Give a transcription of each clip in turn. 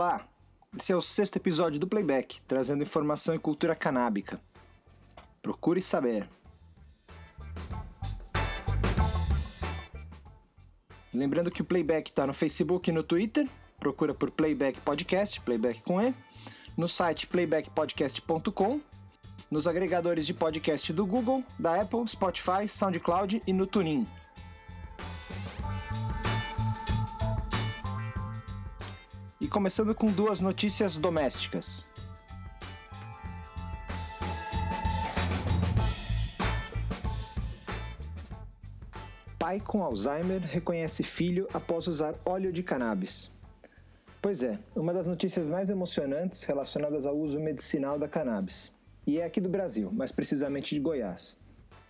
Olá, esse é o sexto episódio do Playback, trazendo informação e cultura canábica. Procure saber. Lembrando que o Playback está no Facebook e no Twitter, procura por Playback Podcast, Playback com E, no site playbackpodcast.com, nos agregadores de podcast do Google, da Apple, Spotify, SoundCloud e no TuneIn. Começando com duas notícias domésticas. Pai com Alzheimer reconhece filho após usar óleo de cannabis. Pois é, uma das notícias mais emocionantes relacionadas ao uso medicinal da cannabis. E é aqui do Brasil, mais precisamente de Goiás.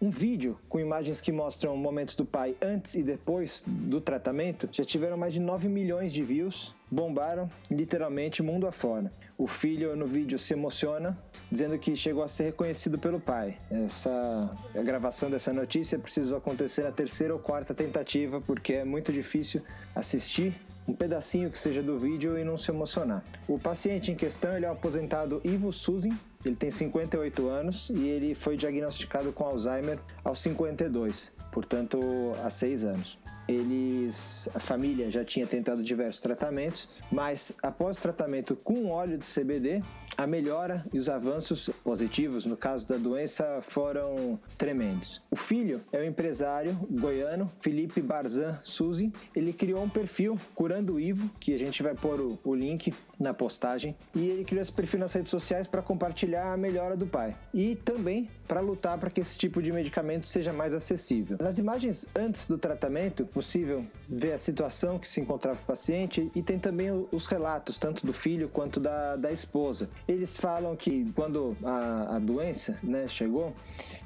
Um vídeo com imagens que mostram momentos do pai antes e depois do tratamento já tiveram mais de 9 milhões de views, bombaram literalmente mundo afora. O filho no vídeo se emociona, dizendo que chegou a ser reconhecido pelo pai. Essa a gravação dessa notícia precisou acontecer na terceira ou quarta tentativa, porque é muito difícil assistir um pedacinho que seja do vídeo e não se emocionar. O paciente em questão ele é o aposentado Ivo Suzin, ele tem 58 anos e ele foi diagnosticado com Alzheimer aos 52, portanto há 6 anos. Eles, a família já tinha tentado diversos tratamentos, mas após o tratamento com óleo de CBD, a melhora e os avanços positivos no caso da doença foram tremendos. O filho é o empresário goiano Felipe Barzan Suzy. Ele criou um perfil Curando o Ivo, que a gente vai pôr o, o link na postagem, e ele criou esse perfil nas redes sociais para compartilhar a melhora do pai e também para lutar para que esse tipo de medicamento seja mais acessível. Nas imagens antes do tratamento, possível ver a situação que se encontrava o paciente e tem também os relatos, tanto do filho quanto da, da esposa. Eles falam que quando a, a doença né, chegou,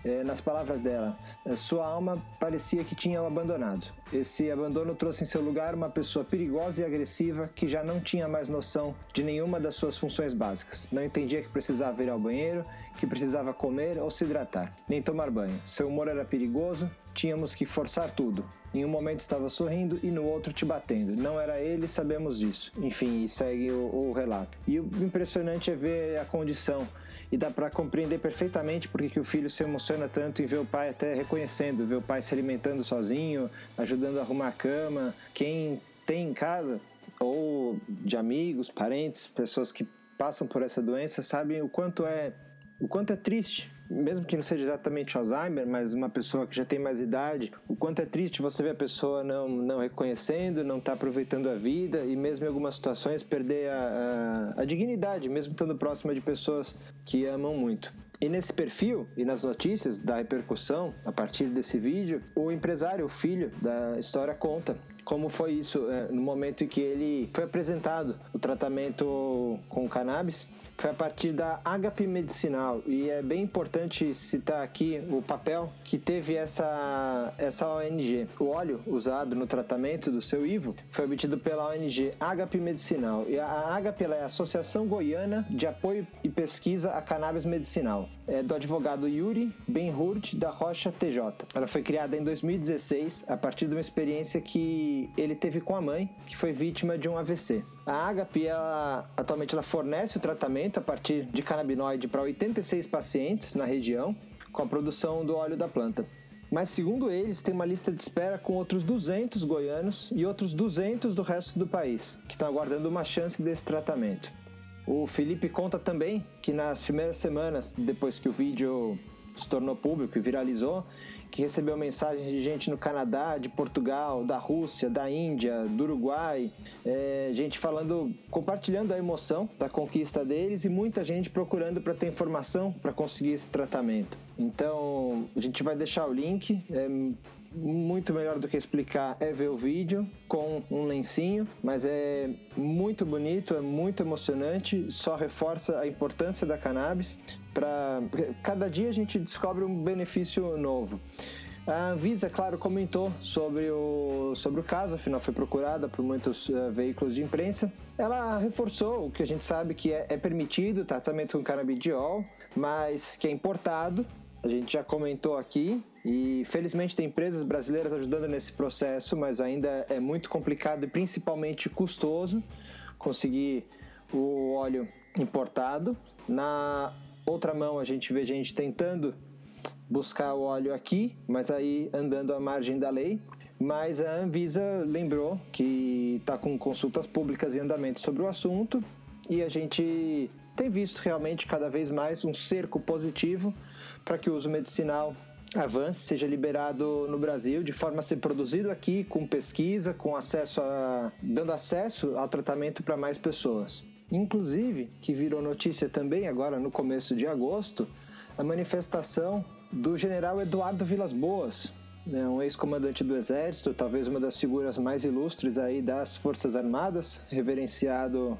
é, nas palavras dela, sua alma parecia que tinha o abandonado. Esse abandono trouxe em seu lugar uma pessoa perigosa e agressiva que já não tinha mais noção de nenhuma das suas funções básicas. Não entendia que precisava ir ao banheiro, que precisava comer ou se hidratar, nem tomar banho. Seu humor era perigoso, tínhamos que forçar tudo. Em um momento estava sorrindo e no outro te batendo. Não era ele, sabemos disso. Enfim, segue o, o relato. E o impressionante é ver a condição e dá para compreender perfeitamente porque que o filho se emociona tanto em ver o pai até reconhecendo, ver o pai se alimentando sozinho, ajudando a arrumar a cama. Quem tem em casa ou de amigos, parentes, pessoas que passam por essa doença sabem o quanto é o quanto é triste, mesmo que não seja exatamente Alzheimer, mas uma pessoa que já tem mais idade, o quanto é triste você ver a pessoa não, não reconhecendo, não está aproveitando a vida e mesmo em algumas situações perder a, a, a dignidade, mesmo estando próxima de pessoas que amam muito. E nesse perfil e nas notícias da repercussão a partir desse vídeo, o empresário, o filho da história, conta como foi isso é, no momento em que ele foi apresentado o tratamento com cannabis. Foi a partir da Agape Medicinal. E é bem importante citar aqui o papel que teve essa, essa ONG. O óleo usado no tratamento do seu Ivo foi obtido pela ONG Agape Medicinal. E a Agape é a Associação Goiana de Apoio e Pesquisa a Cannabis Medicinal, é do advogado Yuri Benhurt da Rocha TJ. Ela foi criada em 2016 a partir de uma experiência que ele teve com a mãe, que foi vítima de um AVC. A Agape, ela, atualmente, ela fornece o tratamento a partir de canabinoide para 86 pacientes na região, com a produção do óleo da planta. Mas, segundo eles, tem uma lista de espera com outros 200 goianos e outros 200 do resto do país, que estão aguardando uma chance desse tratamento. O Felipe conta também que nas primeiras semanas, depois que o vídeo se tornou público e viralizou, que recebeu mensagens de gente no Canadá, de Portugal, da Rússia, da Índia, do Uruguai, é, gente falando, compartilhando a emoção da conquista deles e muita gente procurando para ter informação para conseguir esse tratamento. Então, a gente vai deixar o link. É, muito melhor do que explicar é ver o vídeo com um lencinho, mas é muito bonito, é muito emocionante, só reforça a importância da cannabis para cada dia a gente descobre um benefício novo. A Anvisa, claro, comentou sobre o, sobre o caso, afinal foi procurada por muitos uh, veículos de imprensa. Ela reforçou o que a gente sabe que é, é permitido o tratamento com canabidiol, mas que é importado. A gente já comentou aqui e felizmente tem empresas brasileiras ajudando nesse processo, mas ainda é muito complicado e principalmente custoso conseguir o óleo importado. Na outra mão a gente vê gente tentando buscar o óleo aqui, mas aí andando à margem da lei. Mas a Anvisa lembrou que está com consultas públicas em andamento sobre o assunto e a gente tem visto realmente cada vez mais um cerco positivo para que o uso medicinal avance, seja liberado no Brasil, de forma a ser produzido aqui, com pesquisa, com acesso a. dando acesso ao tratamento para mais pessoas. Inclusive, que virou notícia também agora no começo de agosto, a manifestação do general Eduardo Vilas Boas, né, um ex-comandante do Exército, talvez uma das figuras mais ilustres aí das Forças Armadas, reverenciado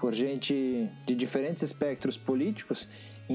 por gente de diferentes espectros políticos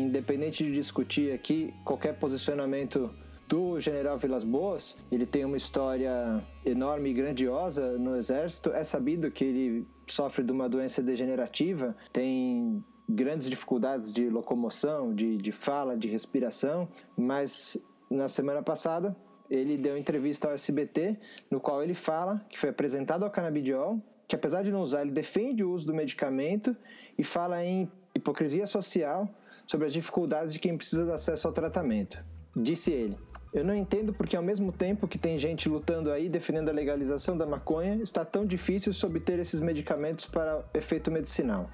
independente de discutir aqui qualquer posicionamento do general Vilas Boas, ele tem uma história enorme e grandiosa no exército. É sabido que ele sofre de uma doença degenerativa, tem grandes dificuldades de locomoção, de, de fala, de respiração, mas na semana passada ele deu entrevista ao SBT, no qual ele fala que foi apresentado ao canabidiol, que apesar de não usar, ele defende o uso do medicamento e fala em hipocrisia social sobre as dificuldades de quem precisa de acesso ao tratamento. Disse ele: Eu não entendo porque, ao mesmo tempo que tem gente lutando aí defendendo a legalização da maconha, está tão difícil obter esses medicamentos para efeito medicinal.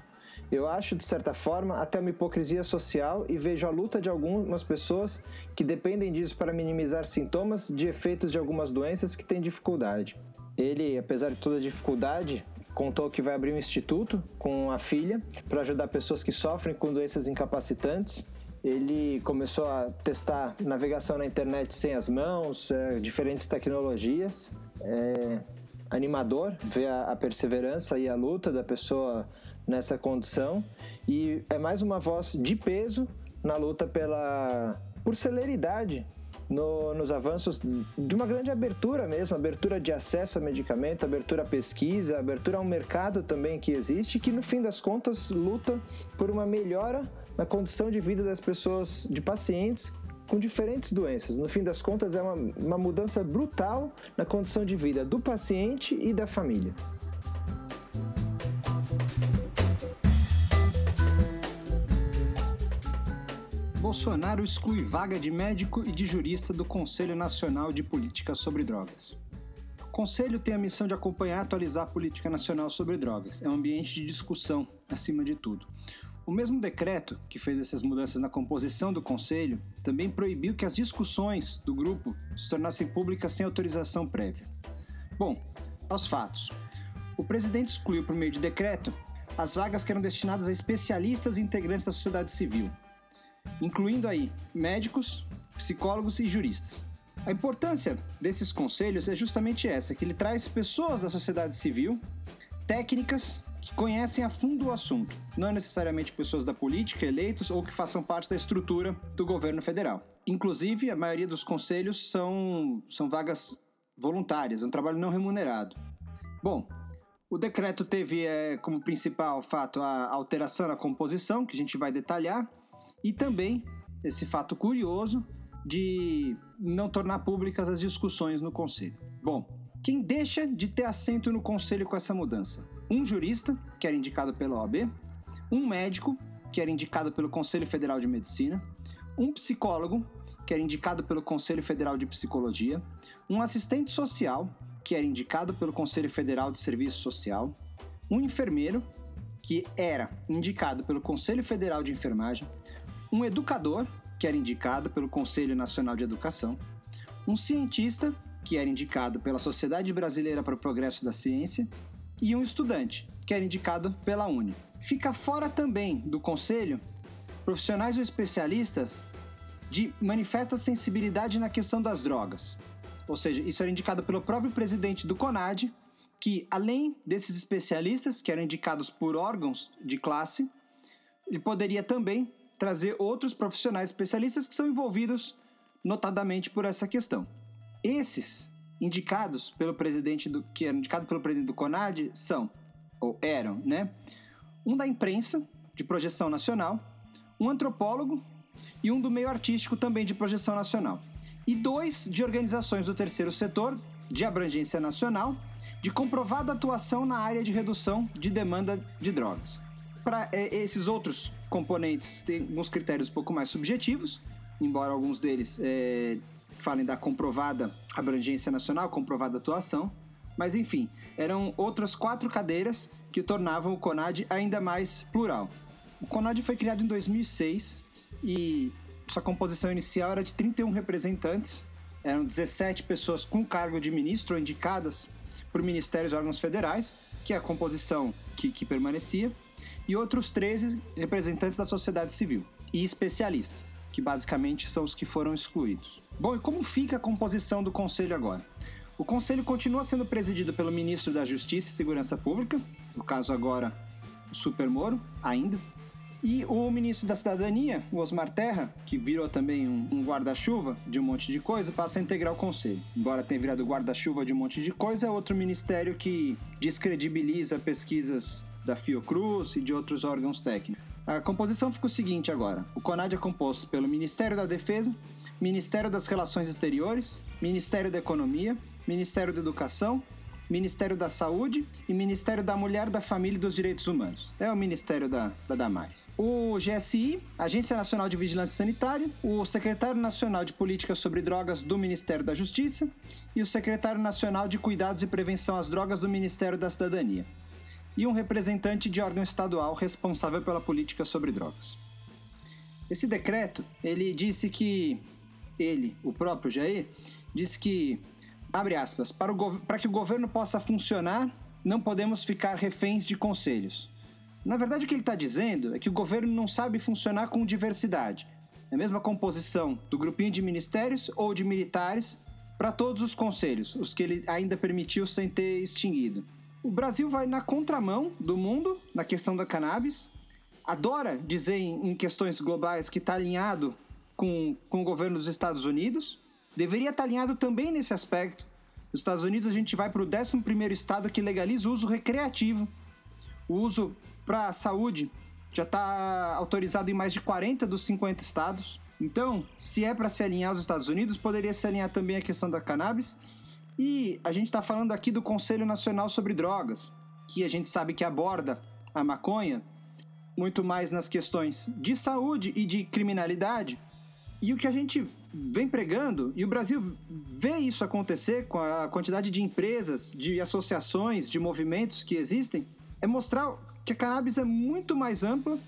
Eu acho, de certa forma, até uma hipocrisia social e vejo a luta de algumas pessoas que dependem disso para minimizar sintomas de efeitos de algumas doenças que têm dificuldade. Ele, apesar de toda a dificuldade, contou que vai abrir um instituto com a filha para ajudar pessoas que sofrem com doenças incapacitantes. Ele começou a testar navegação na internet sem as mãos, é, diferentes tecnologias. É animador ver a, a perseverança e a luta da pessoa nessa condição e é mais uma voz de peso na luta pela por celeridade no, nos avanços de uma grande abertura mesmo, abertura de acesso a medicamento, abertura à pesquisa, abertura a um mercado também que existe, que no fim das contas luta por uma melhora na condição de vida das pessoas, de pacientes com diferentes doenças. No fim das contas, é uma, uma mudança brutal na condição de vida do paciente e da família. Bolsonaro exclui vaga de médico e de jurista do Conselho Nacional de Política sobre Drogas. O Conselho tem a missão de acompanhar e atualizar a política nacional sobre drogas. É um ambiente de discussão, acima de tudo. O mesmo decreto que fez essas mudanças na composição do Conselho também proibiu que as discussões do grupo se tornassem públicas sem autorização prévia. Bom, aos fatos. O presidente excluiu, por meio de decreto, as vagas que eram destinadas a especialistas e integrantes da sociedade civil, incluindo aí médicos, psicólogos e juristas. A importância desses conselhos é justamente essa, que ele traz pessoas da sociedade civil, técnicas que conhecem a fundo o assunto, não necessariamente pessoas da política, eleitos ou que façam parte da estrutura do governo federal. Inclusive, a maioria dos conselhos são, são vagas voluntárias, é um trabalho não remunerado. Bom, o decreto teve é, como principal fato a alteração na composição, que a gente vai detalhar, e também esse fato curioso de não tornar públicas as discussões no conselho. Bom, quem deixa de ter assento no conselho com essa mudança? Um jurista, que era indicado pela OAB, um médico, que era indicado pelo Conselho Federal de Medicina, um psicólogo, que era indicado pelo Conselho Federal de Psicologia, um assistente social, que era indicado pelo Conselho Federal de Serviço Social, um enfermeiro, que era indicado pelo Conselho Federal de Enfermagem, um educador, que era indicado pelo Conselho Nacional de Educação, um cientista, que era indicado pela Sociedade Brasileira para o Progresso da Ciência, e um estudante, que era indicado pela UNE. Fica fora também do conselho profissionais ou especialistas de manifesta sensibilidade na questão das drogas. Ou seja, isso era indicado pelo próprio presidente do CONAD, que além desses especialistas, que eram indicados por órgãos de classe, ele poderia também trazer outros profissionais especialistas que são envolvidos notadamente por essa questão. Esses indicados pelo presidente do que eram indicados pelo presidente do CONAD são ou eram, né? Um da imprensa de projeção nacional, um antropólogo e um do meio artístico também de projeção nacional. E dois de organizações do terceiro setor de abrangência nacional, de comprovada atuação na área de redução de demanda de drogas. para é, esses outros componentes tem alguns critérios um pouco mais subjetivos, embora alguns deles é, falem da comprovada abrangência nacional, comprovada atuação. Mas enfim, eram outras quatro cadeiras que tornavam o CONAD ainda mais plural. O CONAD foi criado em 2006 e sua composição inicial era de 31 representantes, eram 17 pessoas com cargo de ministro indicadas por ministérios e órgãos federais, que é a composição que, que permanecia, e outros 13 representantes da sociedade civil e especialistas, que basicamente são os que foram excluídos. Bom, e como fica a composição do conselho agora? O conselho continua sendo presidido pelo ministro da Justiça e Segurança Pública, no caso agora o Super Moro, ainda, e o ministro da Cidadania, o Osmar Terra, que virou também um, um guarda-chuva de um monte de coisa, passa a integrar o conselho. Embora tenha virado guarda-chuva de um monte de coisa, é outro ministério que descredibiliza pesquisas da Fiocruz e de outros órgãos técnicos. A composição fica o seguinte agora: o CONAD é composto pelo Ministério da Defesa, Ministério das Relações Exteriores, Ministério da Economia, Ministério da Educação, Ministério da Saúde e Ministério da Mulher, da Família e dos Direitos Humanos. É o Ministério da, da Damais. O GSI, Agência Nacional de Vigilância Sanitária, o Secretário Nacional de Políticas sobre Drogas do Ministério da Justiça e o Secretário Nacional de Cuidados e Prevenção às Drogas do Ministério da Cidadania. E um representante de órgão estadual responsável pela política sobre drogas. Esse decreto, ele disse que ele, o próprio Jair, disse que abre aspas, para, o, para que o governo possa funcionar, não podemos ficar reféns de conselhos. Na verdade, o que ele está dizendo é que o governo não sabe funcionar com diversidade. É a mesma composição do grupinho de ministérios ou de militares para todos os conselhos, os que ele ainda permitiu sem ter extinguido. O Brasil vai na contramão do mundo na questão da cannabis, adora dizer em questões globais que está alinhado com, com o governo dos Estados Unidos, deveria estar alinhado também nesse aspecto. Nos Estados Unidos, a gente vai para o 11 estado que legaliza o uso recreativo. O uso para a saúde já está autorizado em mais de 40 dos 50 estados. Então, se é para se alinhar aos Estados Unidos, poderia se alinhar também a questão da cannabis. E a gente está falando aqui do Conselho Nacional sobre Drogas, que a gente sabe que aborda a maconha muito mais nas questões de saúde e de criminalidade. E o que a gente vem pregando, e o Brasil vê isso acontecer com a quantidade de empresas, de associações, de movimentos que existem, é mostrar que a cannabis é muito mais ampla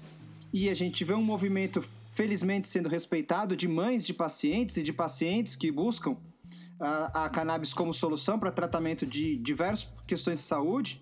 e a gente vê um movimento felizmente sendo respeitado de mães de pacientes e de pacientes que buscam a, a cannabis como solução para tratamento de diversas questões de saúde.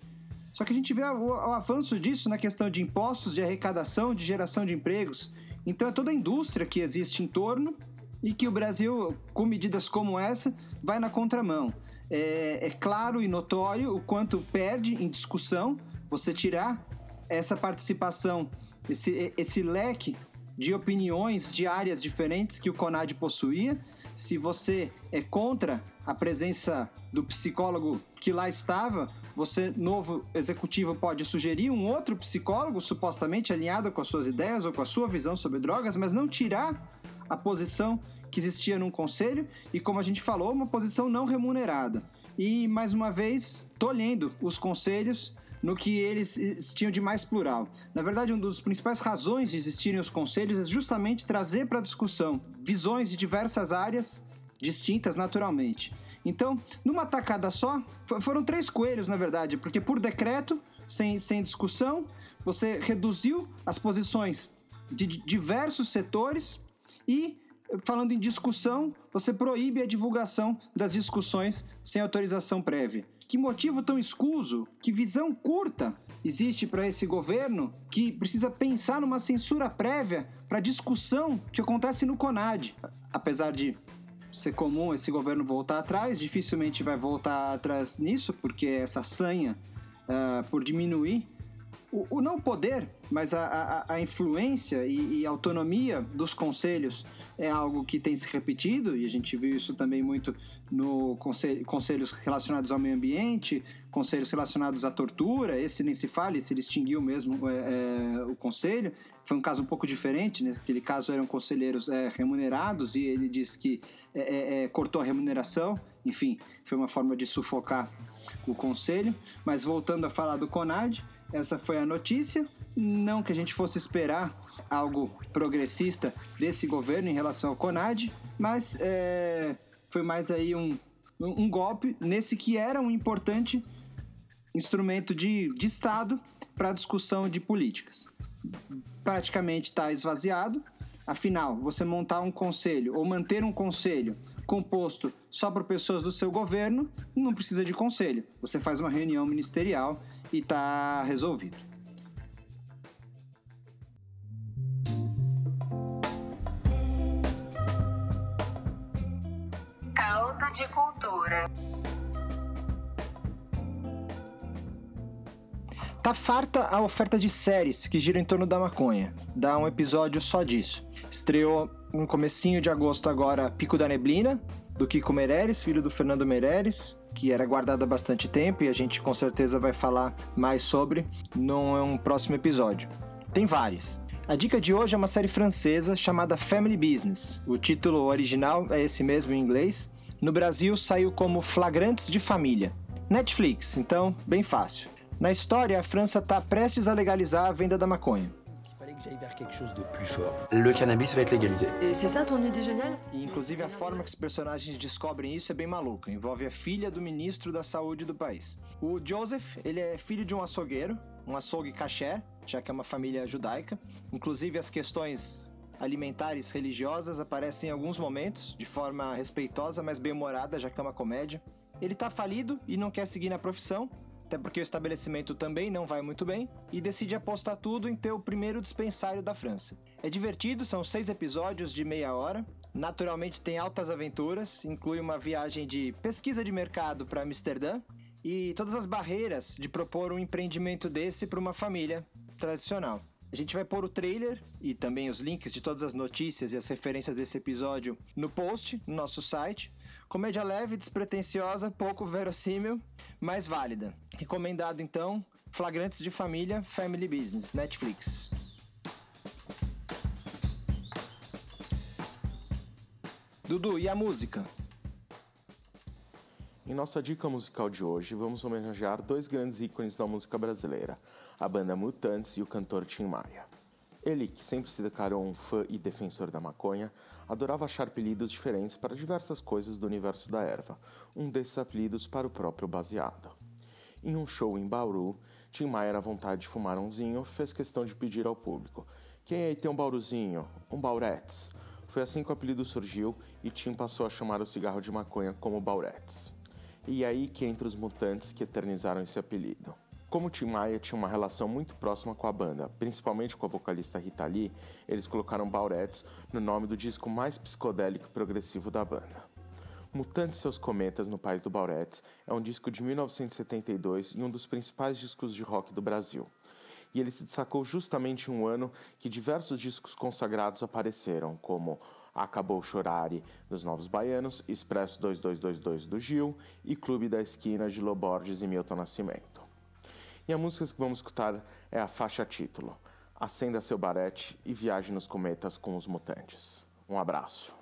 Só que a gente vê o, o avanço disso na questão de impostos, de arrecadação, de geração de empregos. Então é toda a indústria que existe em torno e que o Brasil, com medidas como essa, vai na contramão. É, é claro e notório o quanto perde em discussão você tirar essa participação, esse, esse leque de opiniões de áreas diferentes que o CONAD possuía. Se você é contra a presença do psicólogo que lá estava, você, novo executivo, pode sugerir um outro psicólogo supostamente alinhado com as suas ideias ou com a sua visão sobre drogas, mas não tirar a posição que existia num conselho e, como a gente falou, uma posição não remunerada. E, mais uma vez, tolhendo os conselhos no que eles tinham de mais plural. Na verdade, uma das principais razões de existirem os conselhos é justamente trazer para discussão visões de diversas áreas distintas naturalmente. Então, numa tacada só, foram três coelhos, na verdade, porque por decreto, sem, sem discussão, você reduziu as posições de diversos setores e falando em discussão, você proíbe a divulgação das discussões sem autorização prévia. Que motivo tão escuso, que visão curta existe para esse governo que precisa pensar numa censura prévia para discussão que acontece no CONAD? Apesar de ser comum esse governo voltar atrás, dificilmente vai voltar atrás nisso, porque essa sanha uh, por diminuir o, o não poder, mas a, a, a influência e, e, autonomia dos conselhos é algo que tem se repetido, e a gente viu isso também muito no conselho, conselhos relacionados ao meio ambiente, conselhos relacionados à tortura, esse nem se fala, se ele extinguiu mesmo é, é, o conselho. Foi um caso um pouco diferente, né? Aquele caso eram conselheiros é, remunerados e ele disse que é, é, é, cortou a remuneração, enfim, foi uma forma de sufocar o conselho. Mas voltando a falar do CONAD, essa foi a notícia. Não que a gente fosse esperar algo progressista desse governo em relação ao CONAD, mas é, foi mais aí um, um golpe nesse que era um importante instrumento de, de Estado para discussão de políticas. Praticamente está esvaziado. Afinal, você montar um conselho ou manter um conselho composto só por pessoas do seu governo não precisa de conselho. Você faz uma reunião ministerial e está resolvido. Caldo de cultura. Tá farta a oferta de séries que gira em torno da maconha. Dá um episódio só disso. Estreou no comecinho de agosto agora Pico da Neblina, do Kiko Meirelles, filho do Fernando Meirelles, que era guardado há bastante tempo e a gente com certeza vai falar mais sobre num próximo episódio. Tem várias. A dica de hoje é uma série francesa chamada Family Business. O título original é esse mesmo em inglês. No Brasil saiu como Flagrantes de Família. Netflix, então bem fácil. Na história, a França está prestes a legalizar a venda da maconha. Le cannabis vai être légalisé. Et c'est ça ton idée géniale E inclusive a forma que os personagens descobrem isso é bem maluca. Envolve a filha do ministro da saúde do país. O Joseph, ele é filho de um açougueiro, um açougue caché, já que é uma família judaica. Inclusive as questões alimentares religiosas aparecem em alguns momentos, de forma respeitosa, mas bem-humorada, já que é uma comédia. Ele tá falido e não quer seguir na profissão, até porque o estabelecimento também não vai muito bem, e decide apostar tudo em ter o primeiro dispensário da França. É divertido, são seis episódios de meia hora. Naturalmente tem altas aventuras, inclui uma viagem de pesquisa de mercado para Amsterdã e todas as barreiras de propor um empreendimento desse para uma família tradicional. A gente vai pôr o trailer e também os links de todas as notícias e as referências desse episódio no post, no nosso site. Comédia leve, despretensiosa, pouco verossímil, mas válida. Recomendado então, Flagrantes de Família, Family Business, Netflix. Dudu, e a música? Em nossa dica musical de hoje, vamos homenagear dois grandes ícones da música brasileira, a banda Mutantes e o cantor Tim Maia. Ele, que sempre se declarou um fã e defensor da maconha, adorava achar apelidos diferentes para diversas coisas do universo da erva, um desses apelidos para o próprio baseado. Em um show em Bauru, Tim Maia, à vontade de fumar umzinho, fez questão de pedir ao público: Quem aí tem um bauruzinho? Um bauretes? Foi assim que o apelido surgiu e Tim passou a chamar o cigarro de maconha como bauretes. E aí que entra os mutantes que eternizaram esse apelido. Como Tim Maia tinha uma relação muito próxima com a banda, principalmente com a vocalista Rita Lee, eles colocaram Baurettes no nome do disco mais psicodélico e progressivo da banda. Mutantes seus Cometas no País do Baurettes é um disco de 1972 e um dos principais discos de rock do Brasil. E ele se destacou justamente em um ano que diversos discos consagrados apareceram, como Acabou Chorare dos Novos Baianos, Expresso 2222 do Gil e Clube da Esquina de Loborges e Milton Nascimento. E a música que vamos escutar é a faixa título, Acenda seu barete e viaje nos cometas com os mutantes. Um abraço.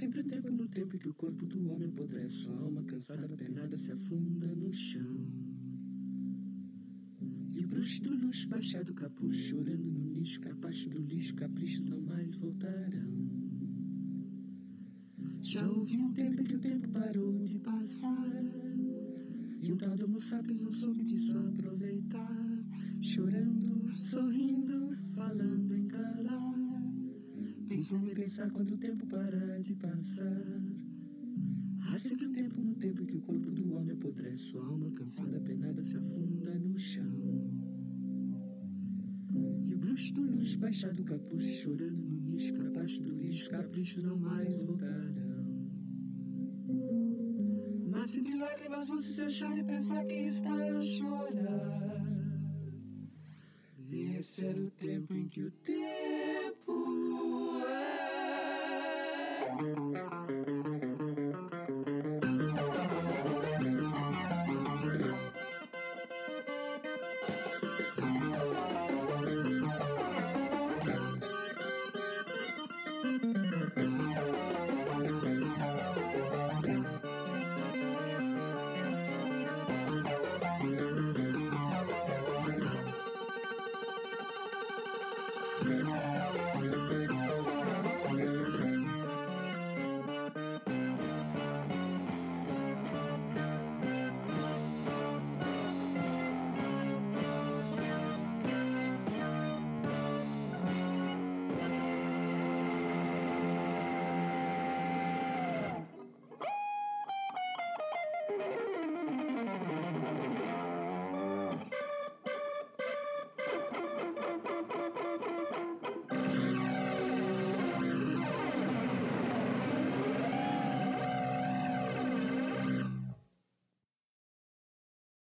Sempre tempo no tempo em que o corpo do homem apodrece, sua alma cansada, penada, se afunda no chão. E o bruxo do luxo baixado capuz, chorando no nicho, capaz do lixo, caprichos não mais voltarão. Já houve um tempo em que o tempo parou de passar. E um tal do sapiens não soube disso aproveitar. Chorando, sorrindo, Pensando em pensar quando o tempo parar de passar. Há sempre um tempo no tempo em que o corpo do homem apodrece, sua alma cansada, penada, se afunda no chão. E o bruxo do luxo baixado o capuz, chorando no nicho, capaz do lixo, caprichos não mais voltarão. Mas entre lágrimas você se achar e pensar que está a chorar. Esse era o tempo em que o tempo